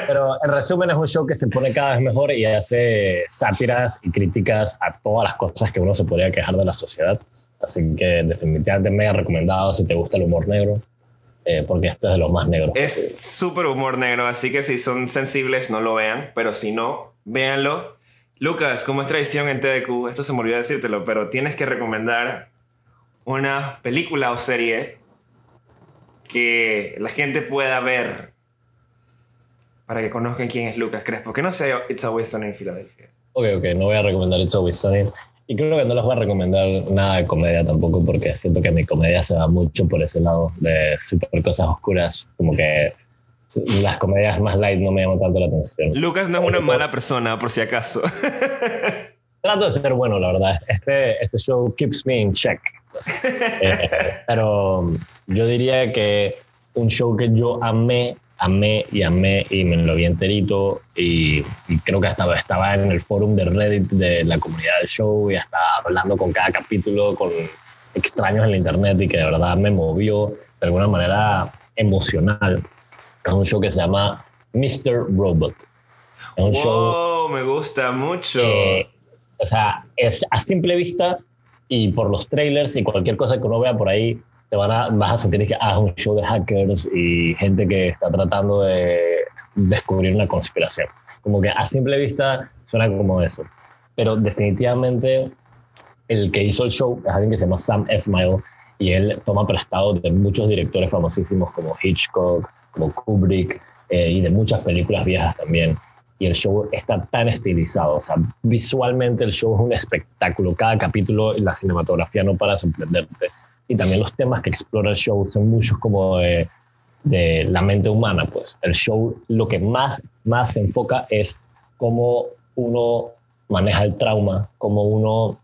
Pero en resumen es un show que se pone cada vez mejor y hace sátiras y críticas a todas las cosas que uno se podría quejar de la sociedad. Así que definitivamente me ha recomendado si te gusta el humor negro. Eh, porque este es de los más negros. Es súper humor negro, así que si son sensibles no lo vean, pero si no, véanlo. Lucas, como es tradición en TDQ, esto se me olvidó decírtelo, pero tienes que recomendar una película o serie que la gente pueda ver para que conozcan quién es Lucas Crespo. Que no sea It's Always Sunny en Filadelfia. Ok, ok, no voy a recomendar It's Always Sunny. Y creo que no les voy a recomendar nada de comedia tampoco, porque siento que mi comedia se va mucho por ese lado de super cosas oscuras. Como que las comedias más light no me llaman tanto la atención. Lucas no es una mala persona, por si acaso. Trato de ser bueno, la verdad. Este, este show keeps me in check. Pues. Eh, pero yo diría que un show que yo amé amé y amé y me lo vi enterito y, creo que hasta estaba en el forum de Reddit de la comunidad del show y hasta hablando con cada capítulo con extraños en la internet y que de verdad me movió de alguna manera emocional. Es un show que se llama Mr. Robot. Es un show, me gusta mucho. o sea, es a simple vista y por los trailers y cualquier cosa que uno vea por ahí, te van a, vas a sentir que ah, un show de hackers y gente que está tratando de descubrir una conspiración. Como que a simple vista suena como eso. Pero definitivamente el que hizo el show es alguien que se llama Sam Esmail y él toma prestado de muchos directores famosísimos como Hitchcock, como Kubrick eh, y de muchas películas viejas también. Y el show está tan estilizado, o sea, visualmente el show es un espectáculo. Cada capítulo la cinematografía no para sorprenderte. Y también los temas que explora el show son muchos como de, de la mente humana, pues. El show lo que más, más se enfoca es cómo uno maneja el trauma, cómo uno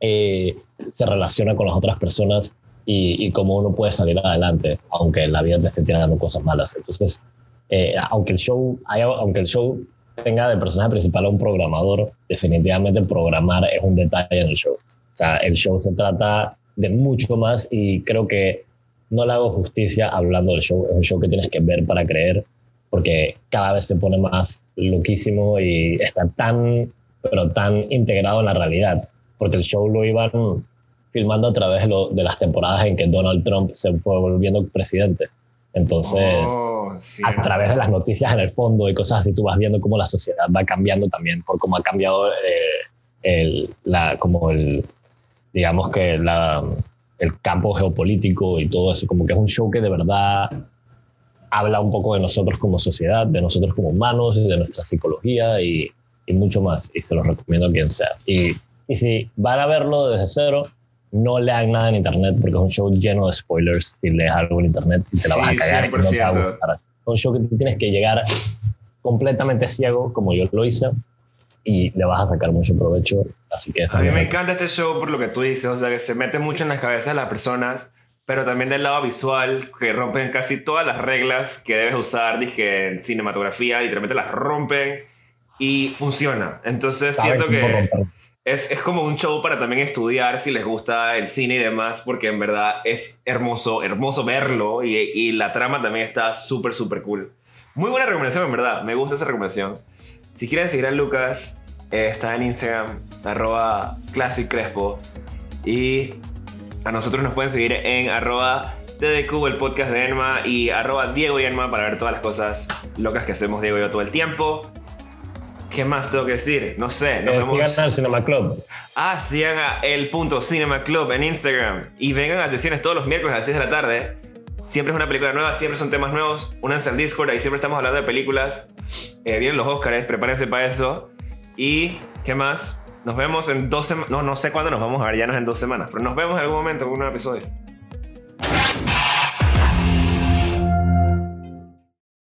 eh, se relaciona con las otras personas y, cómo uno puede salir adelante, aunque la vida te esté tirando cosas malas. Entonces, eh, aunque, el show aunque el show tenga de personaje principal a un programador, definitivamente programar es un detalle en el show. O sea, el show se trata de mucho más y creo que no le hago justicia hablando del show. Es un show que tienes que ver para creer porque cada vez se pone más loquísimo y está tan, pero tan integrado en la realidad. Porque el show lo iban filmando a través de, las temporadas en que Donald Trump se fue volviendo presidente. Entonces, oh, a través de las noticias en el fondo y cosas así, tú vas viendo cómo la sociedad va cambiando también, por cómo ha cambiado eh, el, la, como el, digamos que la, el campo geopolítico y todo eso, como que es un show que de verdad habla un poco de nosotros como sociedad, de nosotros como humanos, de nuestra psicología y, y mucho más. Y se los recomiendo a quien sea. Y, y, si van a verlo desde cero, no lean nada en internet porque es un show lleno de spoilers si lees algo en internet y te la vas a cagar. Y no te va a gustar. Es un show que tú tienes que llegar completamente ciego, como yo lo hice, y le vas a sacar mucho provecho. Así que a mí me encanta este show por lo que tú dices, o sea, que se mete mucho en las cabezas de las personas, pero también del lado visual, que rompen casi todas las reglas que debes usar, dije, en cinematografía, literalmente las rompen y funciona. Entonces siento que es, es, como un show para también estudiar si les gusta el cine y demás, porque en verdad es hermoso, hermoso verlo y, y la trama también está súper, súper cool. Muy buena recomendación, en verdad, me gusta esa recomendación. Si quieren seguir a Lucas, eh, está en Instagram, arroba Classic Crespo. Y a nosotros nos pueden seguir en arroba TDQ, el podcast de Enma, y arroba Diego y Enma para ver todas las cosas locas que hacemos Diego y yo todo el tiempo. ¿Qué más tengo que decir? No sé. Nos eh, vemos. al Cinema Club. Ah, sigan a el punto Cinema Club en Instagram. Y vengan a sesiones todos los miércoles a las 6 de la tarde. Siempre es una película nueva, siempre son temas nuevos. Únanse al Discord, ahí siempre estamos hablando de películas. Eh, vienen los Oscars, prepárense para eso. Y, ¿qué más? Nos vemos en dos semanas. No, no sé cuándo nos vamos a ver, ya no es en dos semanas, pero nos vemos en algún momento en un episodio.